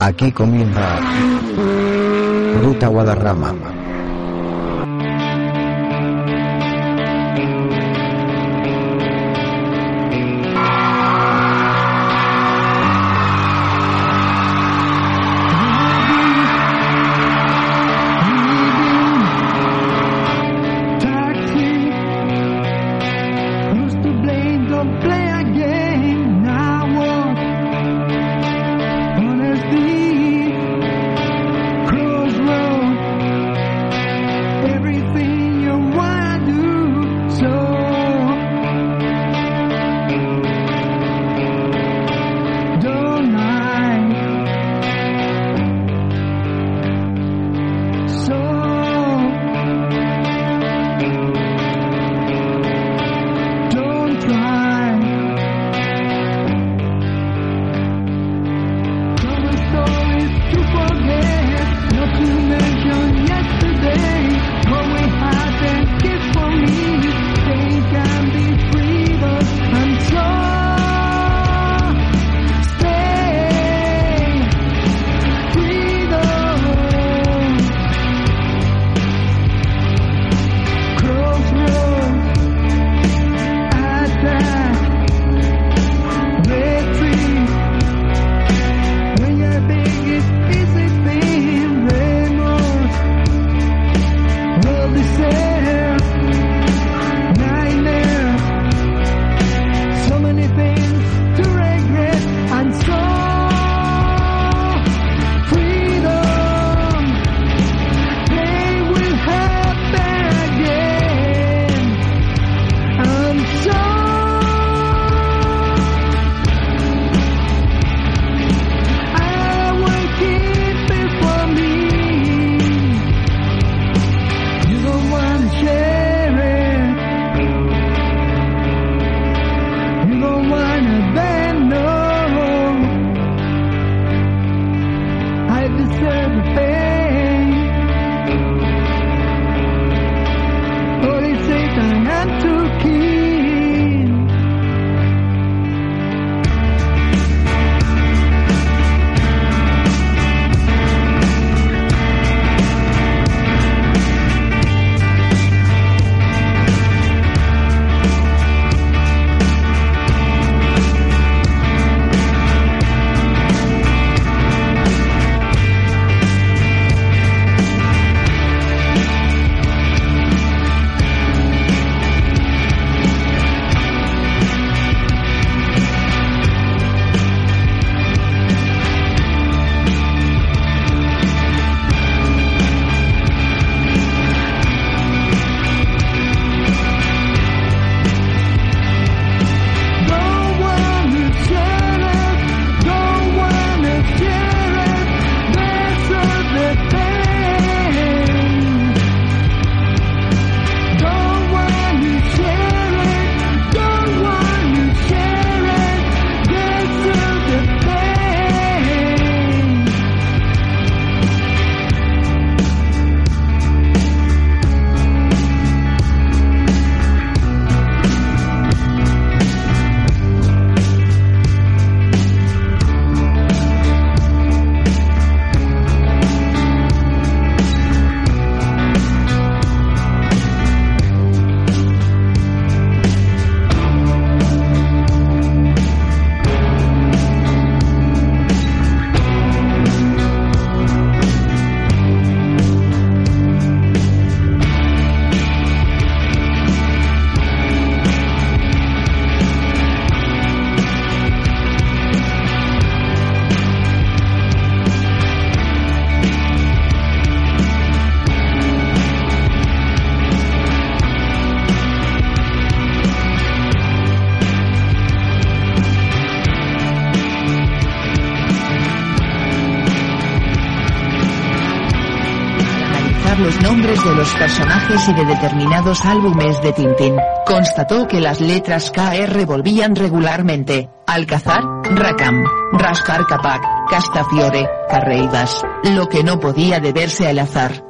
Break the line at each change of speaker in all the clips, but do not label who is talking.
Aquí comienza Ruta Guadarrama.
Personajes y de determinados álbumes de Tintín, constató que las letras KR volvían regularmente, Alcazar, Racam, Rascar Capac, Castafiore, Carreidas, lo que no podía deberse al azar.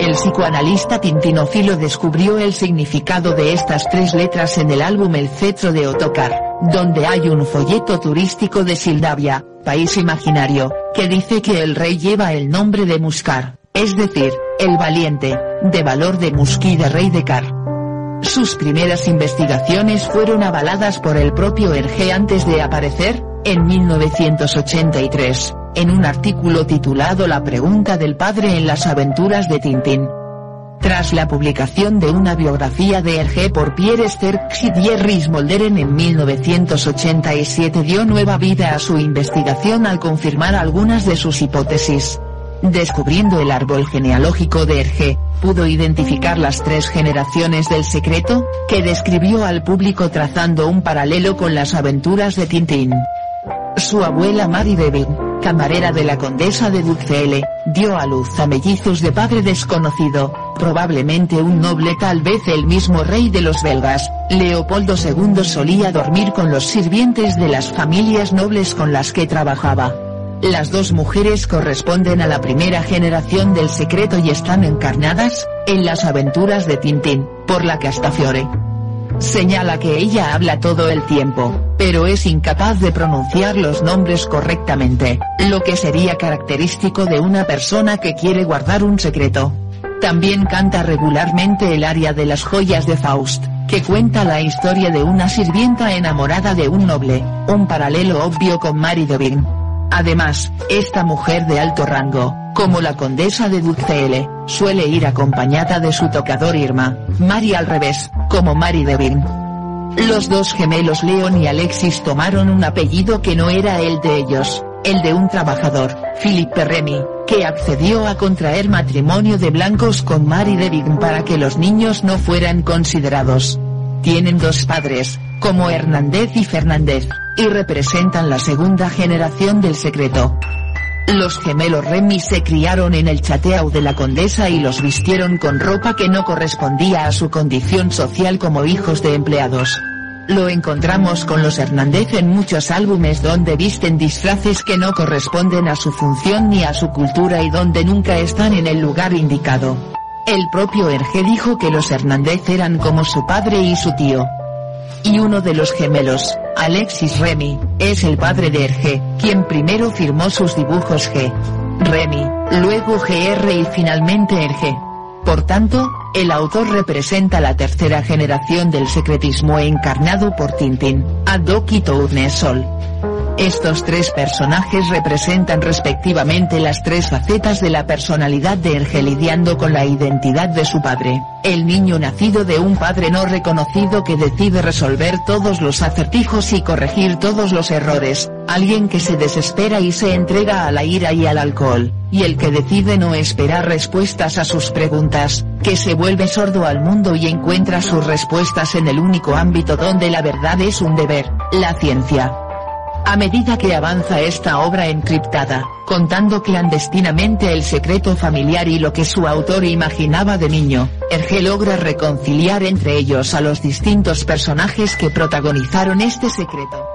El psicoanalista tintinófilo descubrió el significado de estas tres letras en el álbum El cetro de Otocar. donde hay un folleto turístico de Sildavia, país imaginario, que dice que el rey lleva el nombre de Muscar, es decir, el valiente, de valor de Musqui de rey de Car. Sus primeras investigaciones fueron avaladas por el propio Hergé antes de aparecer, en 1983, en un artículo titulado La pregunta del padre en las aventuras de Tintín. Tras la publicación de una biografía de Hergé por Pierre Sterckx y Thierry Smolderen en 1987 dio nueva vida a su investigación al confirmar algunas de sus hipótesis. Descubriendo el árbol genealógico de Hergé, pudo identificar las tres generaciones del secreto, que describió al público trazando un paralelo con las aventuras de Tintín. Su abuela Mary Devin, camarera de la condesa de Duxelle, dio a luz a mellizos de padre desconocido, probablemente un noble tal vez el mismo rey de los belgas, Leopoldo II solía dormir con los sirvientes de las familias nobles con las que trabajaba. Las dos mujeres corresponden a la primera generación del secreto y están encarnadas, en las aventuras de Tintín, por la Castafiore. Señala que ella habla todo el tiempo, pero es incapaz de pronunciar los nombres correctamente, lo que sería característico de una persona que quiere guardar un secreto. También canta regularmente el aria de las joyas de Faust, que cuenta la historia de una sirvienta enamorada de un noble, un paralelo obvio con Mary Devine. Además, esta mujer de alto rango, como la condesa de Duxelle, suele ir acompañada de su tocador Irma, Mary al revés, como Mary Devine. Los dos gemelos Leon y Alexis tomaron un apellido que no era el de ellos, el de un trabajador, Philippe Remy, que accedió a contraer matrimonio de blancos con Mary Devine para que los niños no fueran considerados. Tienen dos padres, como Hernández y Fernández, y representan la segunda generación del secreto. Los gemelos Remy se criaron en el chateau de la condesa y los vistieron con ropa que no correspondía a su condición social como hijos de empleados. Lo encontramos con los Hernández en muchos álbumes donde visten disfraces que no corresponden a su función ni a su cultura y donde nunca están en el lugar indicado. El propio Hergé dijo que los Hernández eran como su padre y su tío. Y uno de los gemelos, Alexis Remy, es el padre de Hergé, quien primero firmó sus dibujos G. Remy, luego GR y finalmente Hergé. Por tanto, el autor representa la tercera generación del secretismo encarnado por Tintín, Adoki Tournesol. Estos tres personajes representan respectivamente las tres facetas de la personalidad de Hergé lidiando con la identidad de su padre, el niño nacido de un padre no reconocido que decide resolver todos los acertijos y corregir todos los errores, alguien que se desespera y se entrega a la ira y al alcohol, y el que decide no esperar respuestas a sus preguntas, que se vuelve sordo al mundo y encuentra sus respuestas en el único ámbito donde la verdad es un deber, la ciencia. A medida que avanza esta obra encriptada, contando clandestinamente el secreto familiar y lo que su autor imaginaba de niño, Hergé logra reconciliar entre ellos a los distintos personajes que protagonizaron este secreto.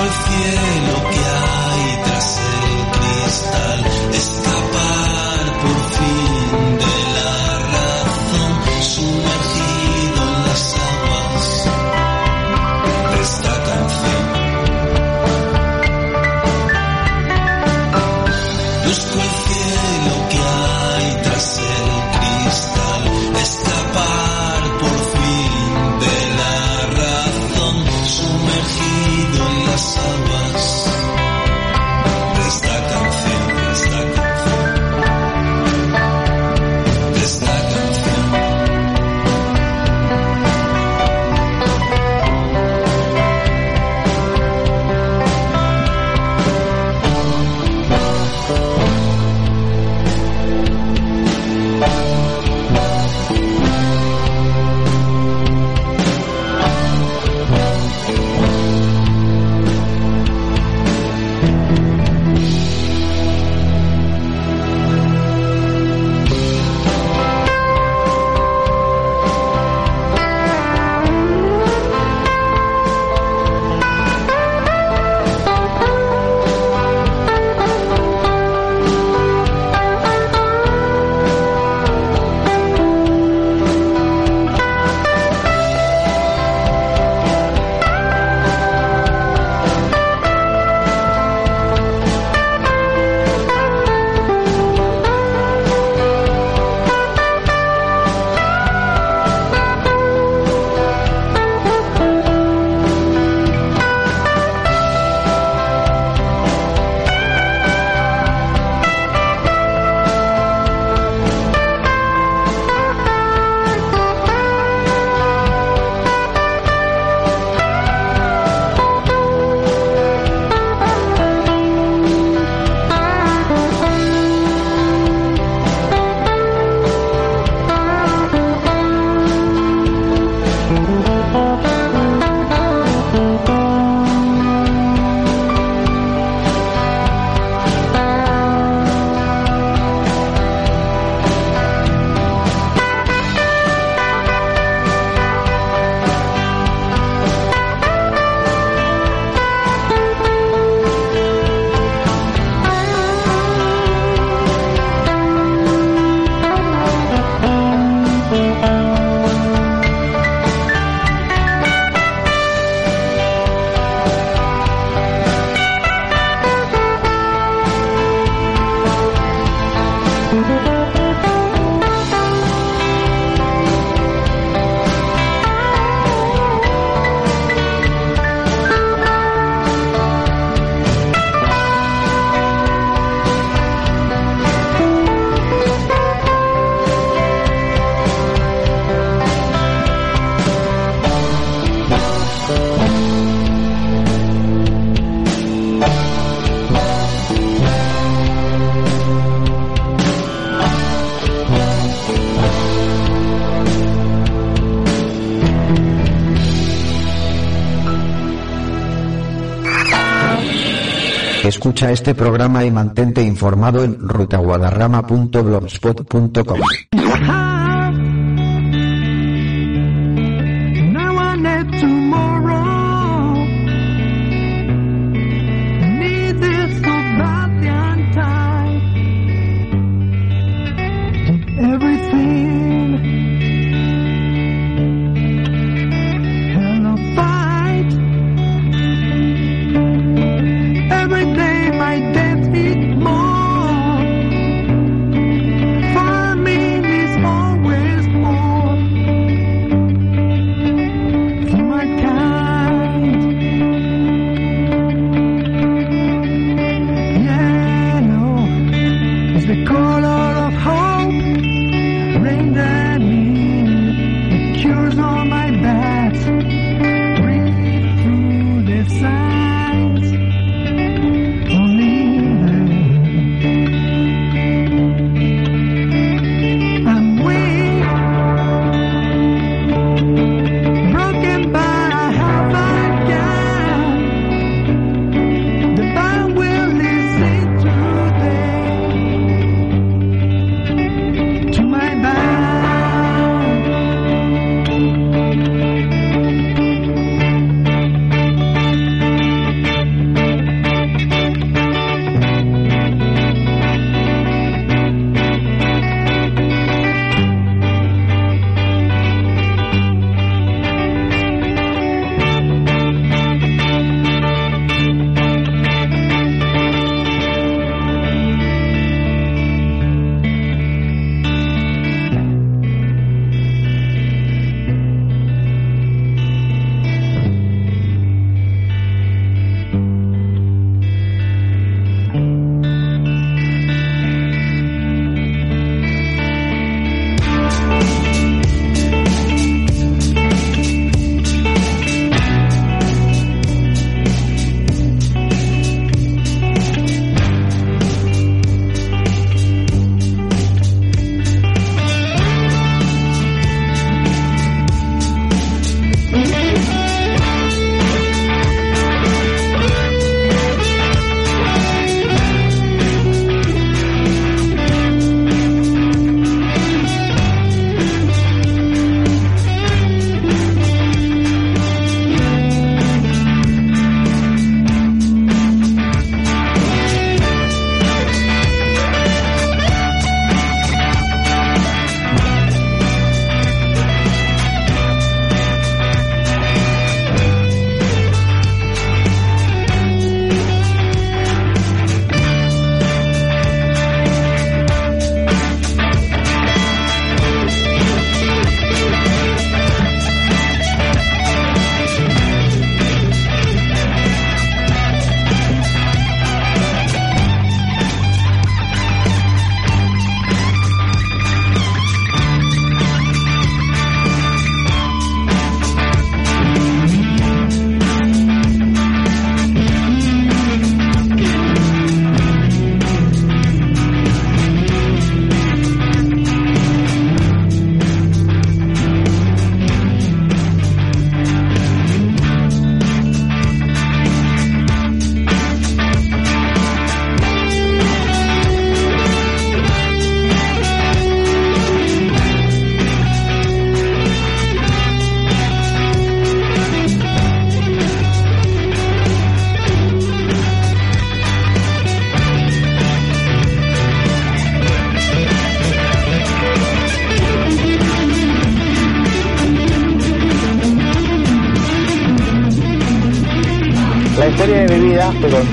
al cielo. Escucha este programa y mantente informado en rutaguadarrama.blogspot.com.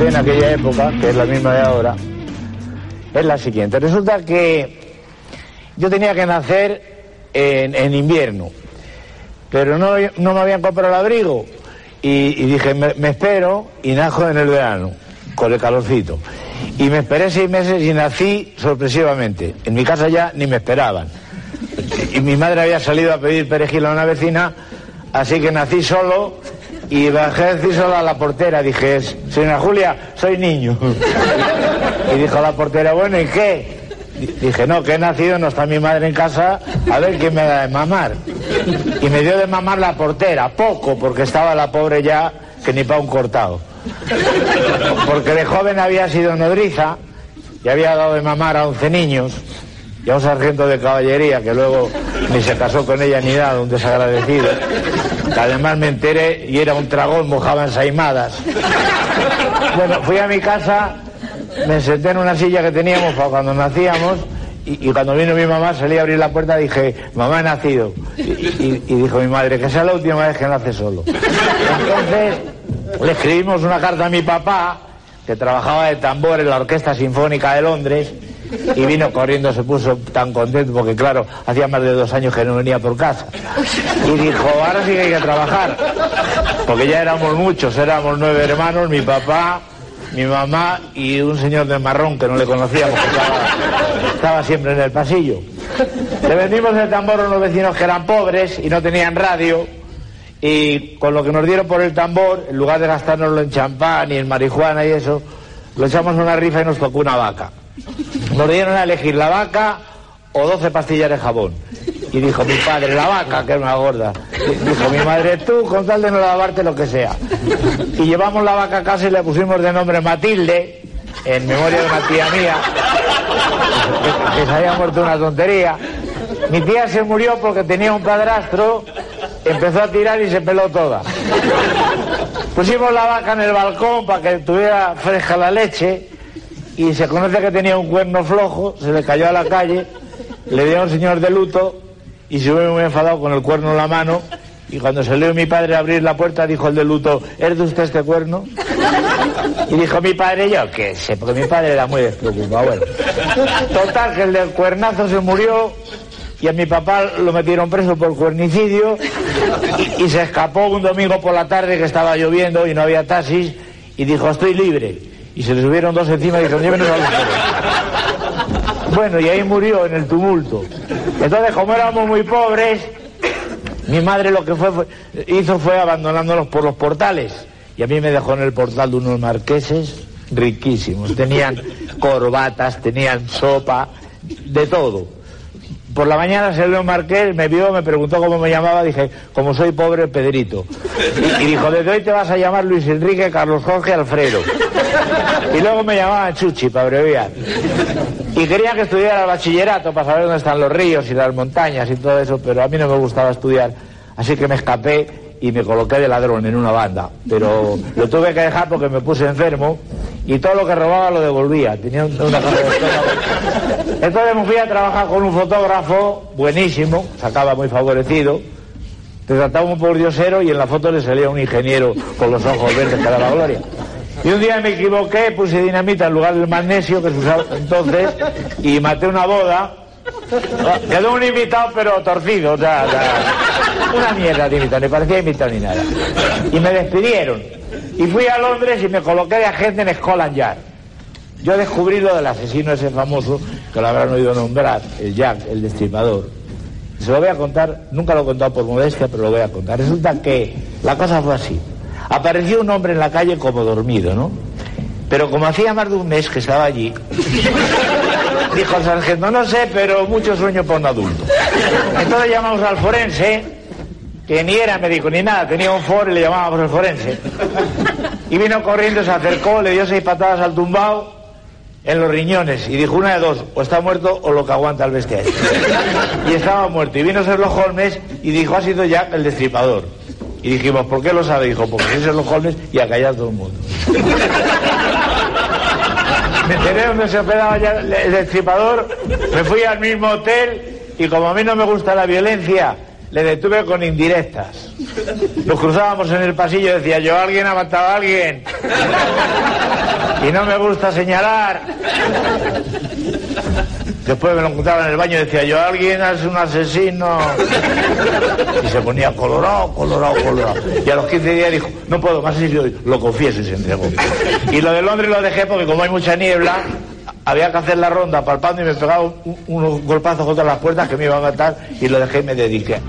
en aquella época, que es la misma de ahora, es la siguiente. Resulta que yo tenía que nacer en, en invierno, pero no, no me habían comprado el abrigo. Y, y dije, me, me espero y najo en el verano, con el calorcito. Y me esperé seis meses y nací sorpresivamente. En mi casa ya ni me esperaban. Y mi madre había salido a pedir perejil a una vecina, así que nací solo y bajé a decir solo a la portera. Dije, señora Julia, soy niño. Y dijo la portera, bueno, ¿y qué? Di- Dije, no, que he nacido, no está mi madre en casa, a ver quién me da de mamar. Y me dio de mamar la portera, poco, porque estaba la pobre ya que ni para un cortado. Porque de joven había sido nodriza y había dado de mamar a 11 niños y a un sargento de caballería que luego ni se casó con ella ni nada, un desagradecido. Además me enteré y era un tragón, mojaba ensaimadas. Bueno, fui a mi casa, me senté en una silla que teníamos para cuando nacíamos y, y cuando vino mi mamá salí a abrir la puerta dije, mamá he nacido. Y, y- y dijo mi madre, que sea la última vez que nace solo. Entonces le escribimos una carta a mi papá, que trabajaba de tambor en la Orquesta Sinfónica de Londres, y vino corriendo, se puso tan contento porque claro, hacía más de dos años que no venía por casa. Y dijo, ahora sí que hay que trabajar. Porque ya éramos muchos, éramos nueve hermanos, mi papá, mi mamá y un señor de marrón que no le conocíamos, que estaba, siempre en el pasillo. Le vendimos el tambor a unos vecinos que eran pobres y no tenían radio. Y con lo que nos dieron por el tambor, en lugar de gastárnoslo en champán y en marihuana y eso, lo echamos a una rifa y nos tocó una vaca. Nos dieron a elegir la vaca o 12 pastillas de jabón. Y dijo mi padre, la vaca, que es más gorda. Dijo mi madre, tú con tal de no lavarte lo que sea. Y llevamos la vaca a casa y le pusimos de nombre Matilde, en memoria de una tía mía, que se había muerto una tontería. Mi tía se murió porque tenía un padrastro, empezó a tirar y se peló toda. Pusimos la vaca en el balcón para que tuviera fresca la leche y se conoce que tenía un cuerno flojo, se le cayó a la calle, le dio a un señor de luto y se ve muy enfadado con el cuerno en la mano y cuando salió mi padre a abrir la puerta dijo el de luto, ¿es de usted este cuerno? Y dijo mi padre, yo qué sé, porque mi padre era muy despreocupado. Bueno, total, que el del cuernazo se murió y a mi papá lo metieron preso por cuernicidio y se escapó un domingo por la tarde que estaba lloviendo y no había taxis y dijo, estoy libre. Y se le subieron dos encima y dijeron, llévenos al hospital". Bueno, y ahí murió en el tumulto. Entonces, como éramos muy pobres, mi madre lo que fue, hizo fue abandonándolos por los portales. Y a mí me dejó en el portal de unos marqueses riquísimos. Tenían corbatas, tenían sopa, de todo. Por la mañana salió marqués, me vio, me preguntó cómo me llamaba, dije, como soy pobre, Pedrito. Y, dijo, desde hoy te vas a llamar Luis Enrique, Carlos Jorge, Alfredo. Y luego me llamaban Chuchi, para abreviar. Y quería que estudiara el bachillerato para saber dónde están los ríos y las montañas y todo eso, pero a mí no me gustaba estudiar, así que me escapé y me coloqué de ladrón en una banda. Pero lo tuve que dejar porque me puse enfermo y todo lo que robaba lo devolvía. Tenía un- una de. Entonces me fui a trabajar con un fotógrafo buenísimo, sacaba muy favorecido. Te trataba un por diosero y en la foto le salía un ingeniero con los ojos verdes que daba gloria. Y un día me equivoqué, puse dinamita en lugar del magnesio que se usaba entonces y maté una boda. Quedó un invitado pero torcido, o sea, una mierda de invitado, ni parecía invitado ni nada. Y me despidieron. Y fui a Londres y me coloqué de agente en Scotland Yard. Yo descubrí lo del asesino ese famoso, que lo habrán oído nombrar, el Jack, el destripador. Se lo voy a contar, nunca lo he contado por modestia, pero lo voy a contar. Resulta que la cosa fue así. Apareció un hombre en la calle como dormido, ¿no? Pero como hacía más de un mes que estaba allí, dijo el sargento, no sé, pero mucho sueño por un adulto. Entonces llamamos al forense, que ni era médico ni nada, tenía un for y le llamábamos el forense. Y vino corriendo, se acercó, le dio seis patadas al tumbao en los riñones y dijo una de dos, o está muerto o lo que aguanta el bestia este". Y estaba muerto. Y vino Sherlock Holmes y dijo, ha sido Jack el destripador. Y dijimos, ¿por qué lo sabe? Dijo, porque es Sherlock Holmes y a callar todo el mundo. Me enteré donde se operaba ya el destripador, me fui al mismo hotel y como a mí no me gusta la violencia, le detuve con indirectas. Nos cruzábamos en el pasillo decía yo, alguien ha matado a alguien. Y no me gusta señalar. Después me lo encontraba en el baño y decía yo, alguien es un asesino. Y se ponía colorado, colorado, colorado. Y a los 15 días dijo, no puedo más, y yo lo confieso y se entregó. Y lo de Londres lo dejé porque como hay mucha niebla, había que hacer la ronda palpando y me pegaba un- unos golpazos contra las puertas que me iban a matar y lo dejé y me dediqué.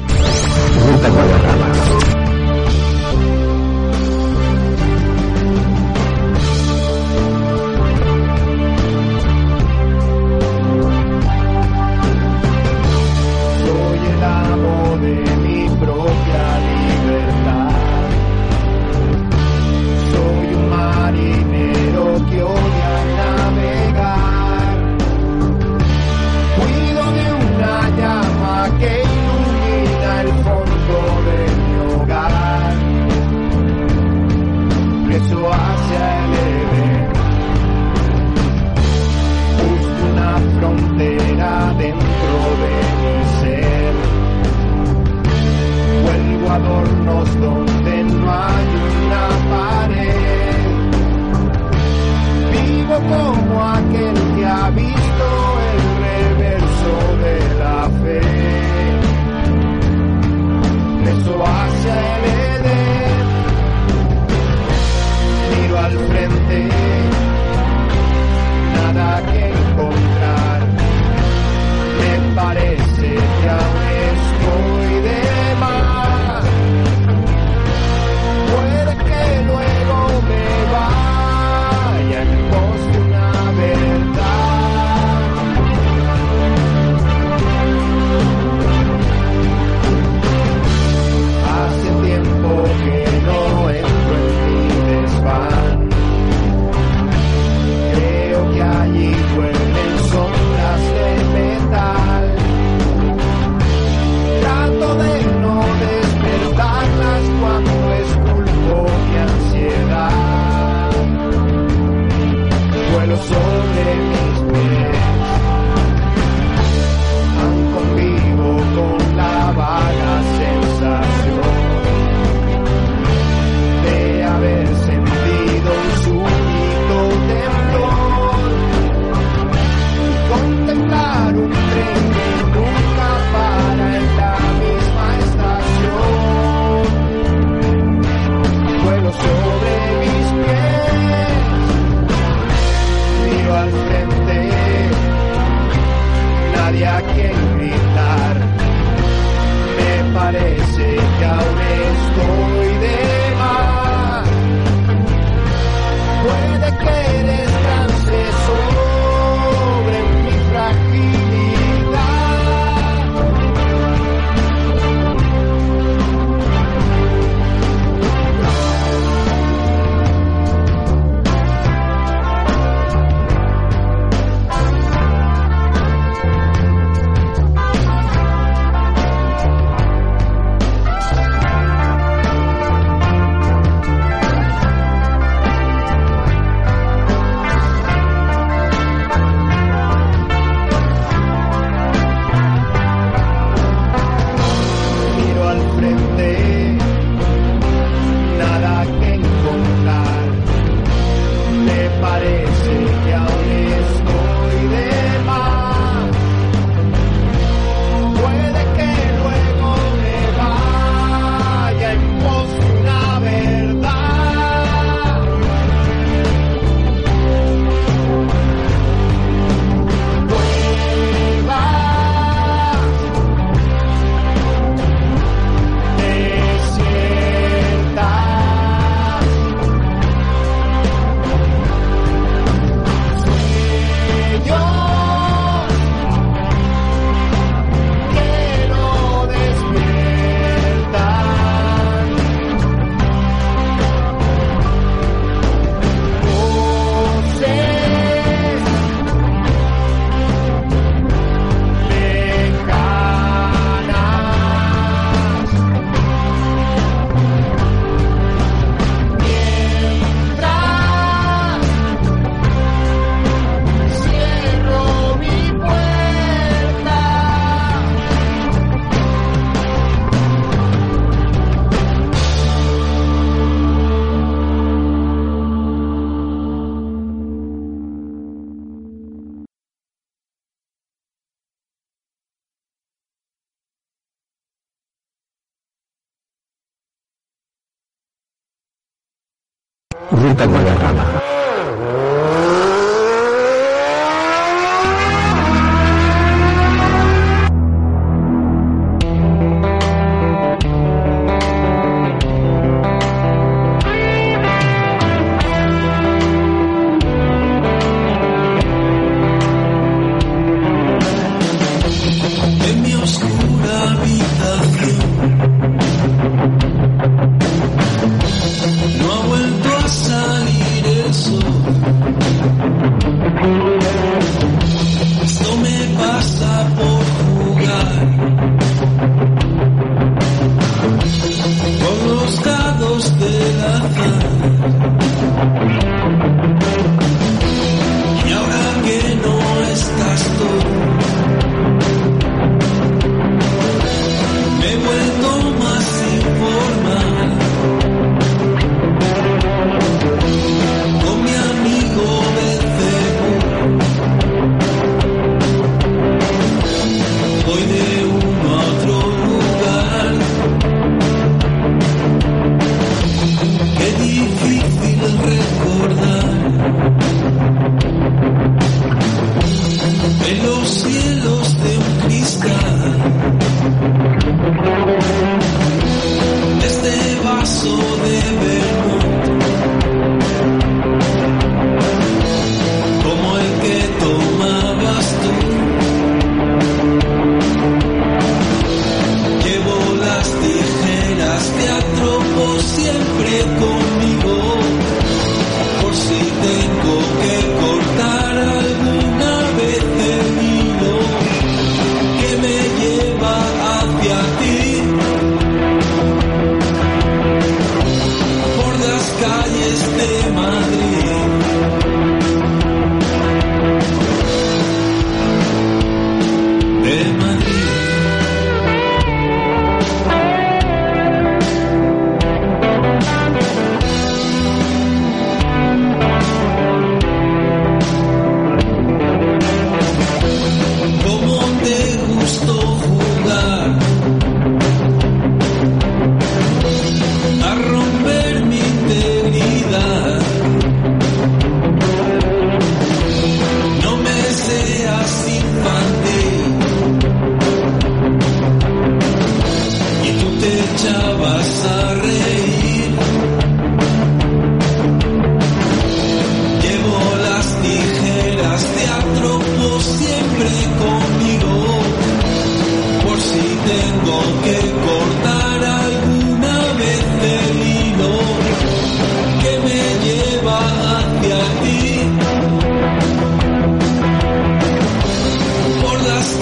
Ruta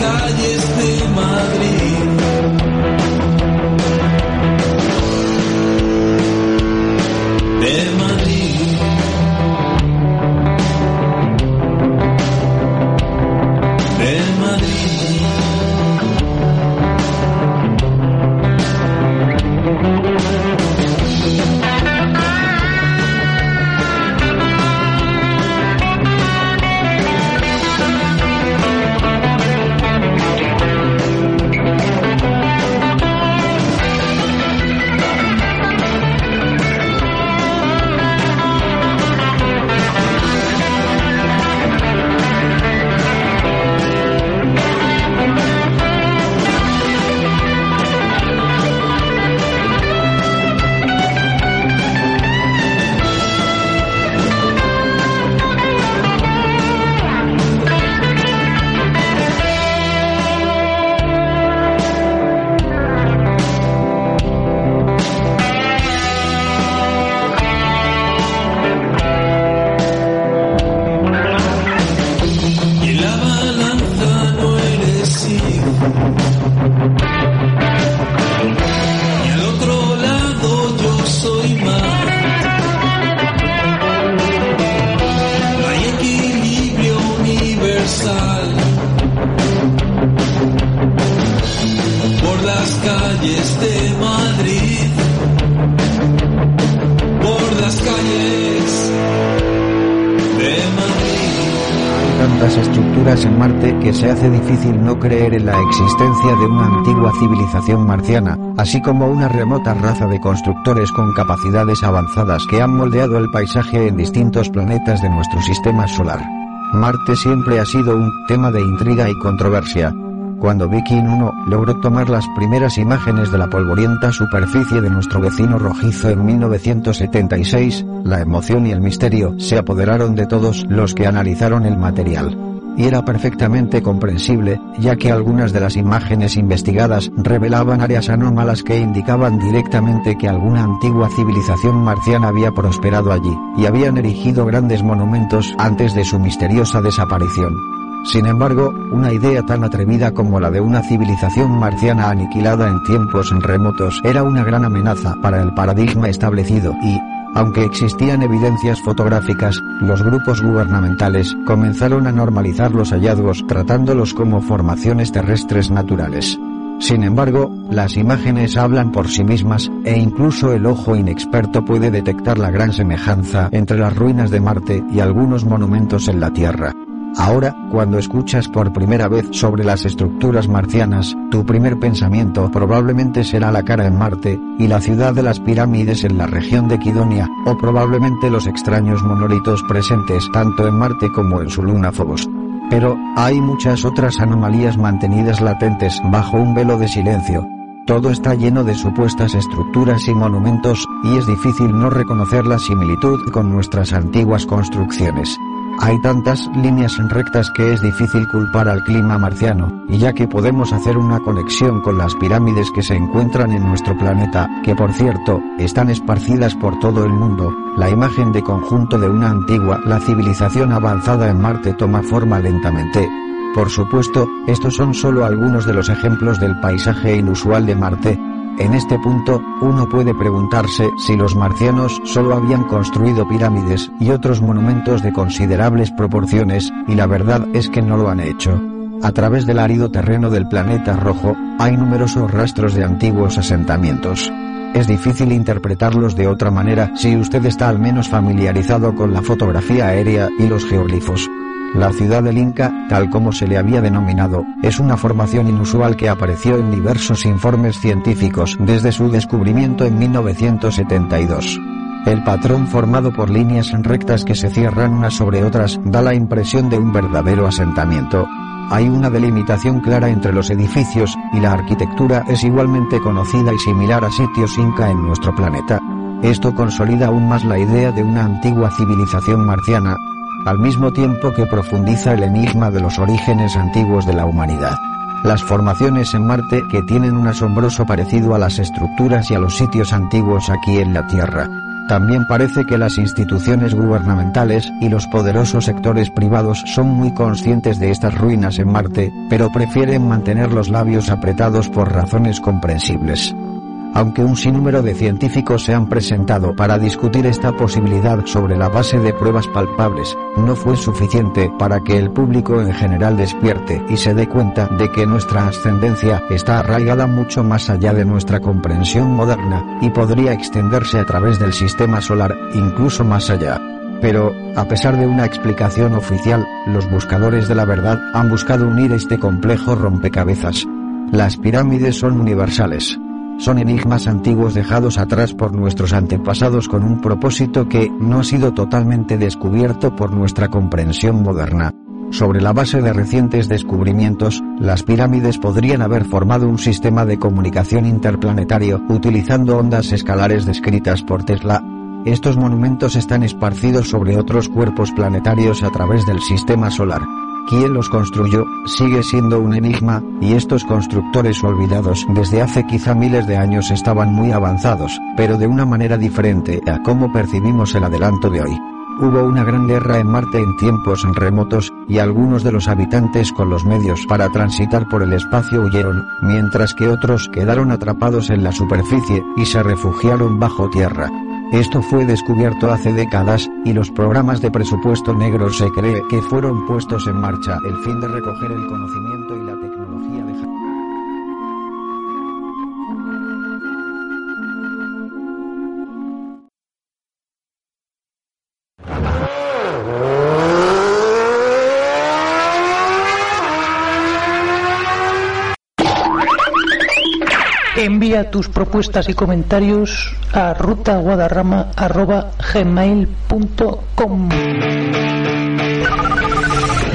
calles de Madrid.
Estructuras en Marte que se hace difícil no creer en la existencia de una antigua civilización marciana, así como una remota raza de constructores con capacidades avanzadas que han moldeado el paisaje en distintos planetas de nuestro sistema solar. Marte siempre ha sido un tema de intriga y controversia. Cuando Viking 1 logró tomar las primeras imágenes de la polvorienta superficie de nuestro vecino rojizo en 1976, la emoción y el misterio se apoderaron de todos los que analizaron el material. Y era perfectamente comprensible, ya que algunas de las imágenes investigadas revelaban áreas anómalas que indicaban directamente que alguna antigua civilización marciana había prosperado allí, y habían erigido grandes monumentos antes de su misteriosa desaparición. Sin embargo, una idea tan atrevida como la de una civilización marciana aniquilada en tiempos remotos era una gran amenaza para el paradigma establecido y, aunque existían evidencias fotográficas, los grupos gubernamentales comenzaron a normalizar los hallazgos tratándolos como formaciones terrestres naturales. Sin embargo, las imágenes hablan por sí mismas, e incluso el ojo inexperto puede detectar la gran semejanza entre las ruinas de Marte y algunos monumentos en la Tierra. Ahora, cuando escuchas por primera vez sobre las estructuras marcianas, tu primer pensamiento probablemente será la cara en Marte, y la ciudad de las pirámides en la región de Kidonia, o probablemente los extraños monolitos presentes tanto en Marte como en su luna Phobos. Pero, hay muchas otras anomalías mantenidas latentes bajo un velo de silencio. Todo está lleno de supuestas estructuras y monumentos, y es difícil no reconocer la similitud con nuestras antiguas construcciones. Hay tantas líneas rectas que es difícil culpar al clima marciano, y ya que podemos hacer una conexión con las pirámides que se encuentran en nuestro planeta, que por cierto, están esparcidas por todo el mundo, la imagen de conjunto de una antigua, la civilización avanzada en Marte toma forma lentamente. Por supuesto, estos son solo algunos de los ejemplos del paisaje inusual de Marte, en este punto, uno puede preguntarse si los marcianos solo habían construido pirámides y otros monumentos de considerables proporciones, y la verdad es que no lo han hecho. A través del árido terreno del planeta rojo, hay numerosos rastros de antiguos asentamientos. Es difícil interpretarlos de otra manera si usted está al menos familiarizado con la fotografía aérea y los geoglifos. La ciudad del Inca, tal como se le había denominado, es una formación inusual que apareció en diversos informes científicos desde su descubrimiento en 1972. El patrón formado por líneas rectas que se cierran unas sobre otras da la impresión de un verdadero asentamiento. Hay una delimitación clara entre los edificios, y la arquitectura es igualmente conocida y similar a sitios inca en nuestro planeta. Esto consolida aún más la idea de una antigua civilización marciana, al mismo tiempo que profundiza el enigma de los orígenes antiguos de la humanidad. Las formaciones en Marte que tienen un asombroso parecido a las estructuras y a los sitios antiguos aquí en la Tierra. También parece que las instituciones gubernamentales y los poderosos sectores privados son muy conscientes de estas ruinas en Marte, pero prefieren mantener los labios apretados por razones comprensibles. Aunque un sinnúmero de científicos se han presentado para discutir esta posibilidad sobre la base de pruebas palpables, no fue suficiente para que el público en general despierte y se dé cuenta de que nuestra ascendencia está arraigada mucho más allá de nuestra comprensión moderna, y podría extenderse a través del sistema solar, incluso más allá. Pero, a pesar de una explicación oficial, los buscadores de la verdad han buscado unir este complejo rompecabezas. Las pirámides son universales, son enigmas antiguos dejados atrás por nuestros antepasados con un propósito que no ha sido totalmente descubierto por nuestra comprensión moderna. Sobre la base de recientes descubrimientos, las pirámides podrían haber formado un sistema de comunicación interplanetario utilizando ondas escalares descritas por Tesla. Estos monumentos están esparcidos sobre otros cuerpos planetarios a través del sistema solar. Quién los construyó sigue siendo un enigma, y estos constructores olvidados desde hace quizá miles de años estaban muy avanzados, pero de una manera diferente a cómo percibimos el adelanto de hoy. Hubo una gran guerra en Marte en tiempos remotos, y algunos de los habitantes con los medios para transitar por el espacio huyeron, mientras que otros quedaron atrapados en la superficie y se refugiaron bajo tierra. Esto fue descubierto hace décadas, y los programas de presupuesto negro se cree que fueron puestos en marcha. El fin de recoger el conocimiento y la
Envía tus propuestas y comentarios a rutaguadarrama.gmail.com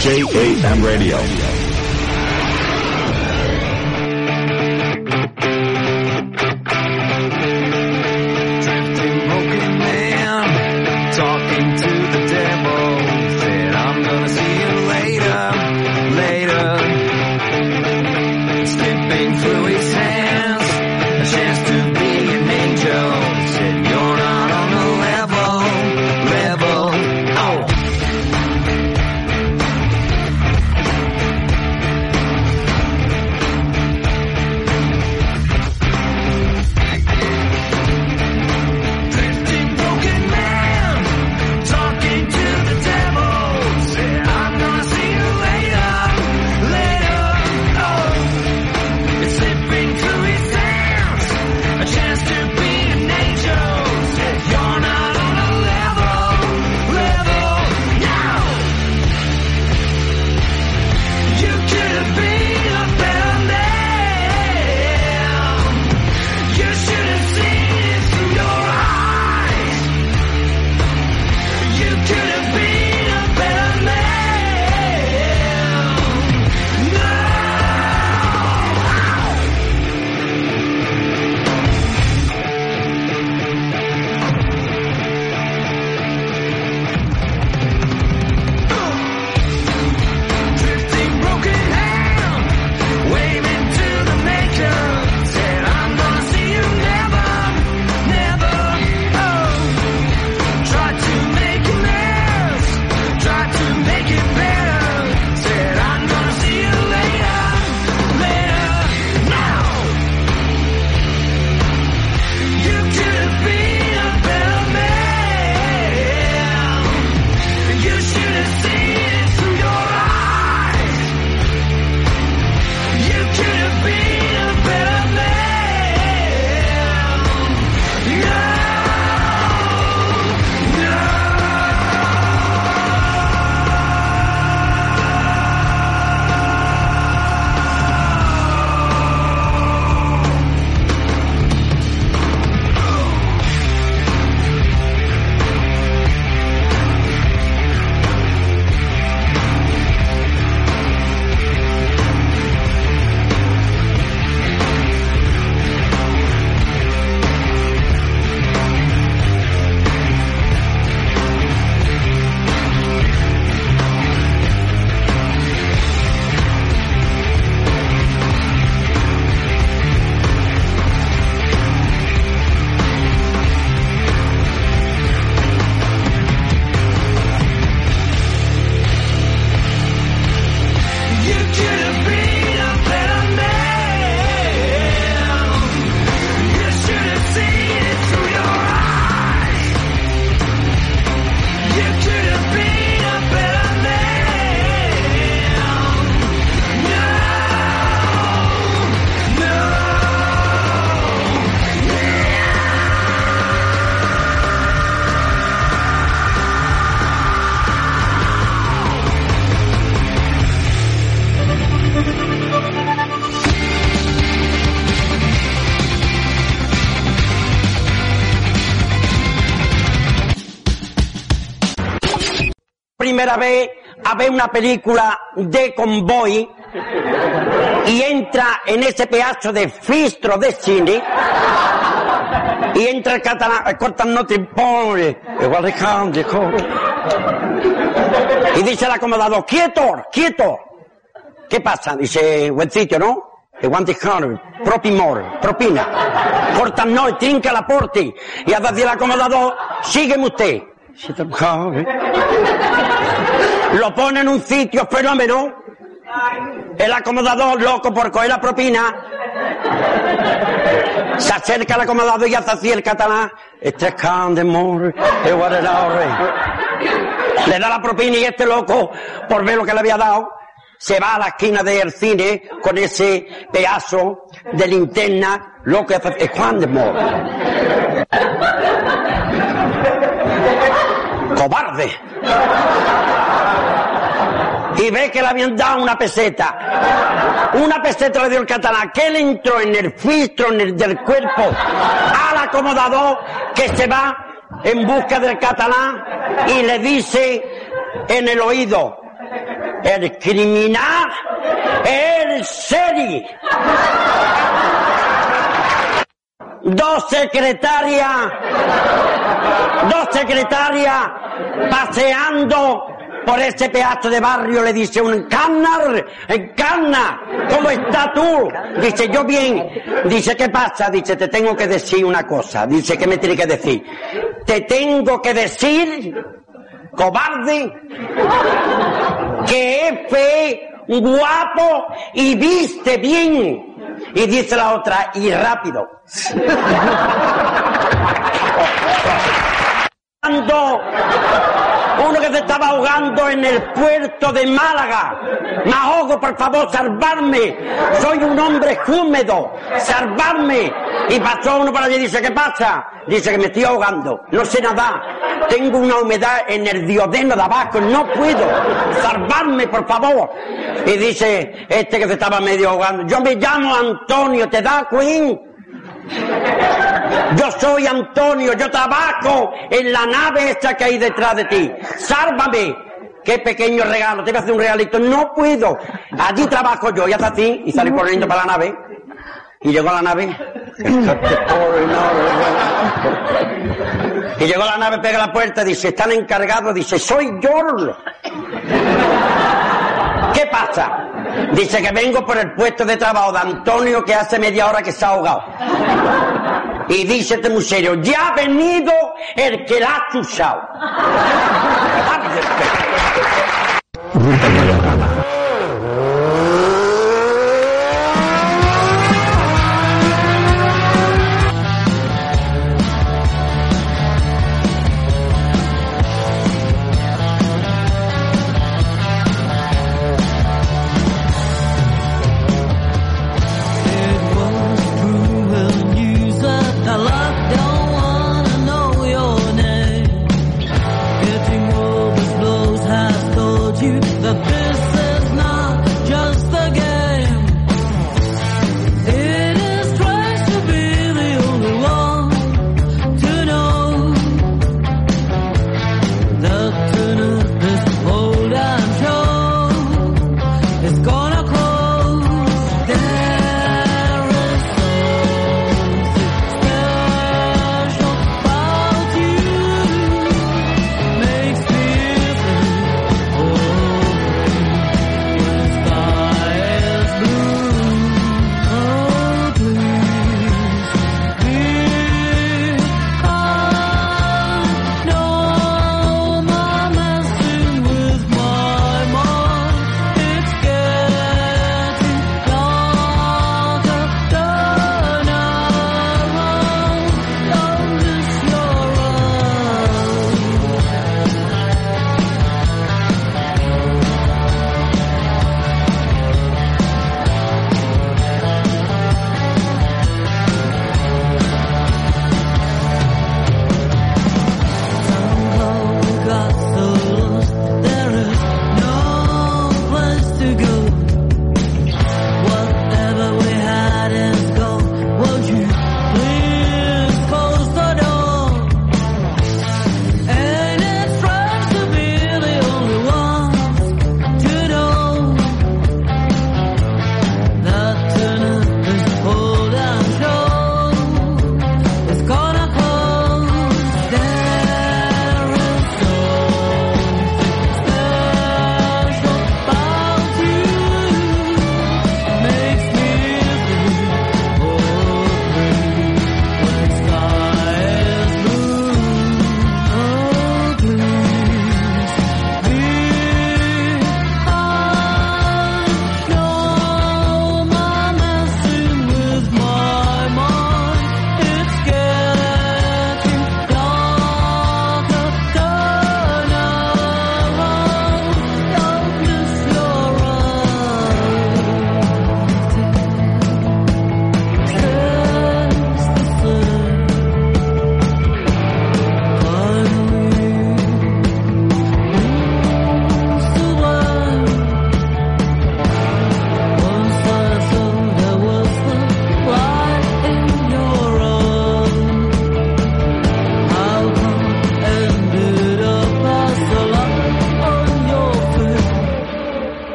JAM Radio.
Primera vez a ver una película de convoy y entra en ese pedazo de filtro de cine y entra el catalán, cortan no te igual de y dice el acomodador, quieto, quieto. ¿Qué pasa? Dice, buen sitio, ¿no? E quanti cani, propri mor, propina. Porta a noi, trinca la porti. Y a decir al acomodador, sígueme usted. Lo pone en un sitio fenómeno. El acomodador, loco por coger la propina, se acerca al acomodador y hace así el catalán. Este can de. Le da la propina y este loco, por ver lo que le había dado, se va a la esquina del cine con ese pedazo de linterna, lo que hace es Juan de Mor. Cobarde. Y ve que le habían dado una peseta. Una peseta le dio el catalán, que él entró en el filtro en el del cuerpo al acomodador que se va en busca del catalán y le dice en el oído, el criminal, el seri. Dos secretarias, dos secretarias paseando por ese pedazo de barrio le dice un cannar, encarna, ¿cómo estás tú? Dice, yo bien. Dice, ¿qué pasa? Dice, te tengo que decir una cosa. Dice, ¿qué me tiene que decir? Te tengo que decir, cobarde, que es fe, guapo y viste bien. Y dice la otra, y rápido. Cuando uno que se estaba ahogando en el puerto de Málaga. Me ahogo, por favor, salvarme. Soy un hombre húmedo, salvarme. Y pasó uno por allí y dice, ¿qué pasa? Dice que me estoy ahogando, no sé nadar. Tengo una humedad en el diodeno de abajo, no puedo. Salvarme, por favor. Y dice este que se estaba medio ahogando, yo me llamo Antonio, ¿te da cuenta? Yo soy Antonio, yo trabajo en la nave esta que hay detrás de ti. Sálvame. Qué pequeño regalo, te voy a hacer un regalito. No puedo. Allí trabajo yo, y hace así, y salí corriendo para la nave. Y llegó a la nave. Y llegó a la nave, pega la puerta, dice, están encargados, dice, soy yo. ¿Qué pasa? Dice que vengo por el puesto de trabajo de Antonio que hace media hora que se ha ahogado. Y dice este muy ya ha venido el que la ha chusado.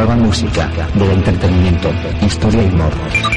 nueva música, del entretenimiento, historia y humor.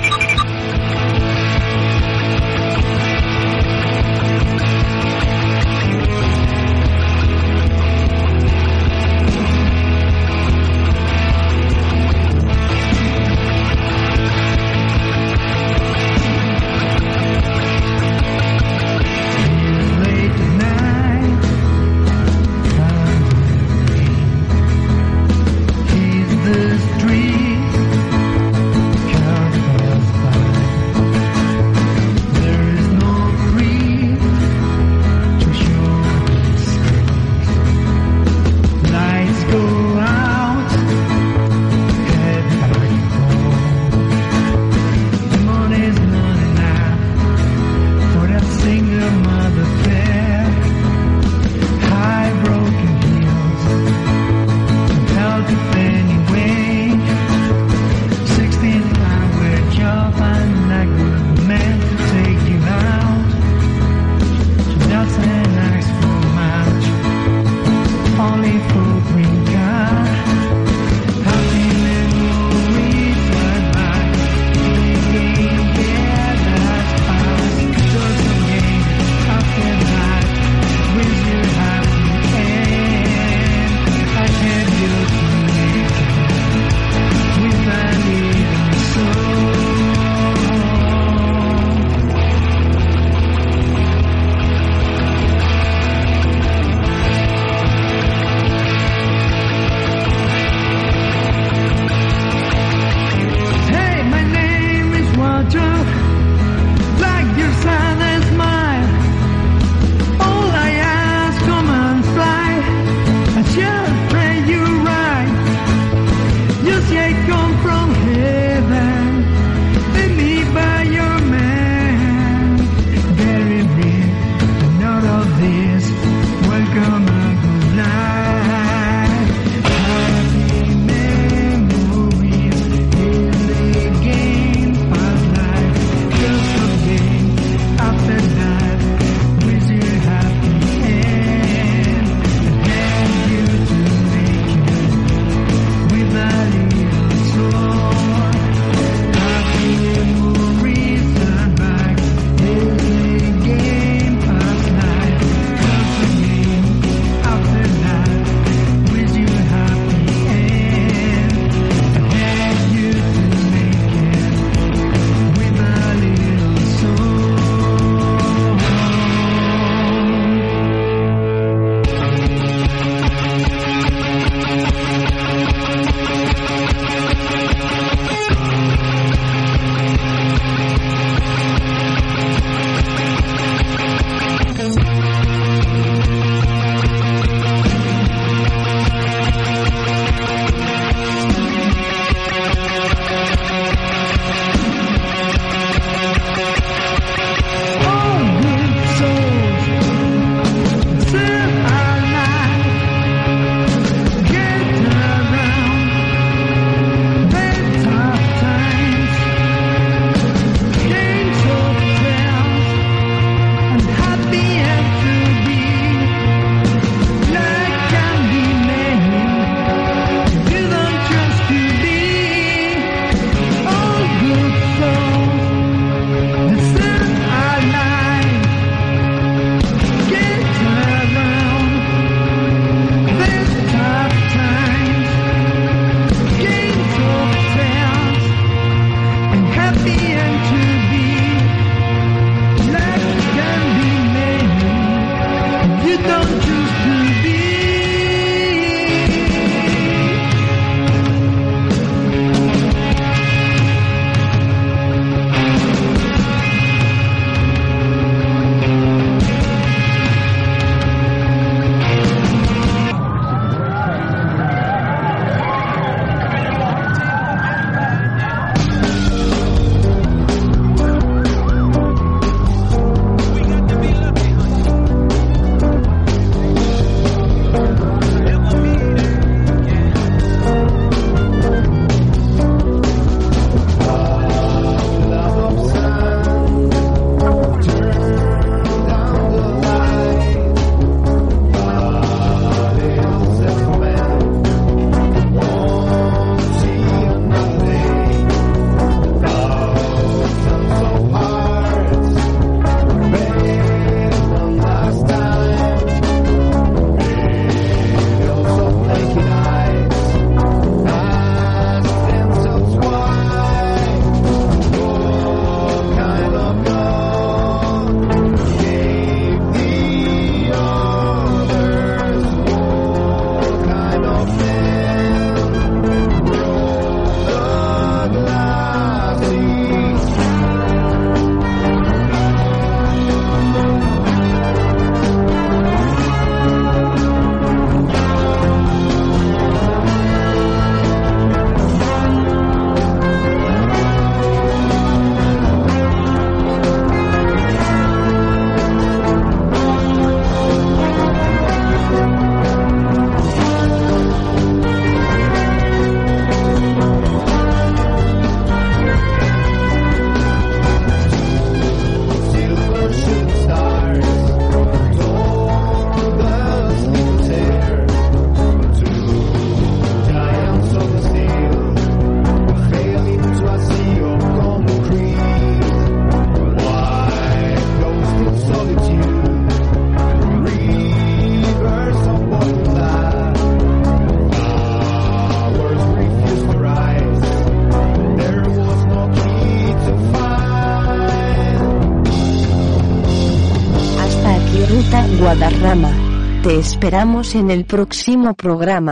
Te esperamos en el próximo programa.